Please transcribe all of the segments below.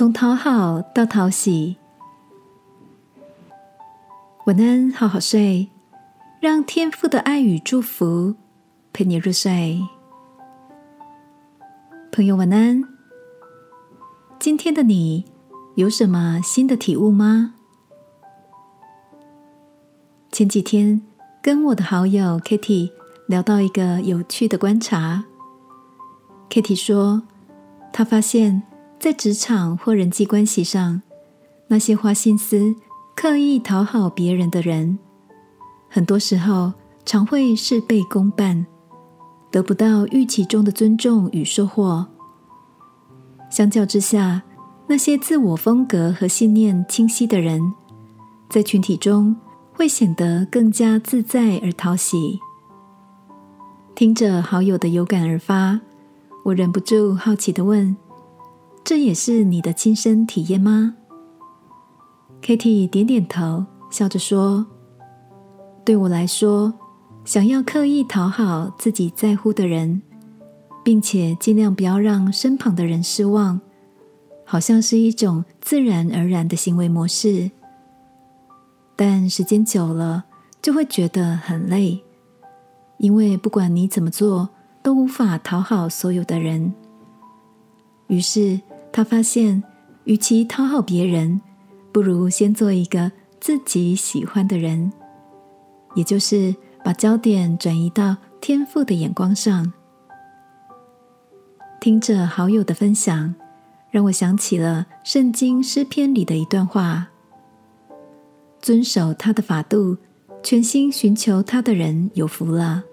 从讨好到讨喜。晚安，好好睡，让天父的爱与祝福陪你入睡。朋友，晚安。今天的你有什么新的体悟吗？前几天跟我的好友 Kitty 聊到一个有趣的观察。Kitty 说，她发现，在职场或人际关系上，那些花心思、刻意讨好别人的人，很多时候常会事倍功半，得不到预期中的尊重与收获。相较之下，那些自我风格和信念清晰的人，在群体中。会显得更加自在而讨喜。听着好友的有感而发，我忍不住好奇的问：“这也是你的亲身体验吗？”Kitty 点点头，笑着说：“对我来说，想要刻意讨好自己在乎的人，并且尽量不要让身旁的人失望，好像是一种自然而然的行为模式。”但时间久了，就会觉得很累，因为不管你怎么做，都无法讨好所有的人。于是他发现，与其讨好别人，不如先做一个自己喜欢的人，也就是把焦点转移到天赋的眼光上。听着好友的分享，让我想起了圣经诗篇里的一段话。遵守他的法度，全心寻求他的人有福了。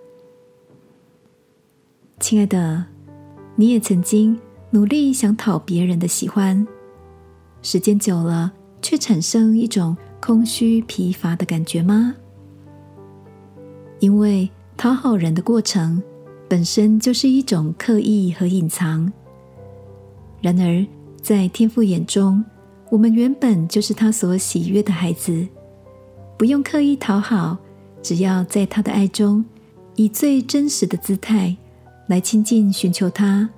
亲爱的，你也曾经努力想讨别人的喜欢，时间久了却产生一种空虚疲乏的感觉吗？因为讨好人的过程本身就是一种刻意和隐藏。然而，在天父眼中，我们原本就是他所喜悦的孩子。不用刻意讨好，只要在他的爱中，以最真实的姿态来亲近、寻求他，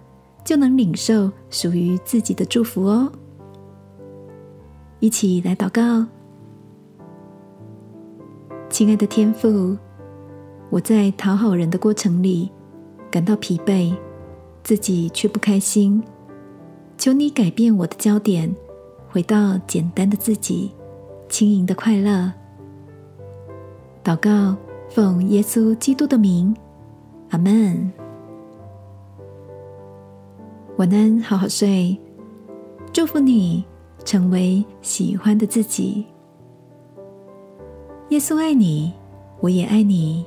就能领受属于自己的祝福哦。一起来祷告，亲爱的天父，我在讨好人的过程里感到疲惫，自己却不开心，求你改变我的焦点，回到简单的自己，轻盈的快乐。祷告，奉耶稣基督的名，阿门。晚安，好好睡。祝福你成为喜欢的自己。耶稣爱你，我也爱你。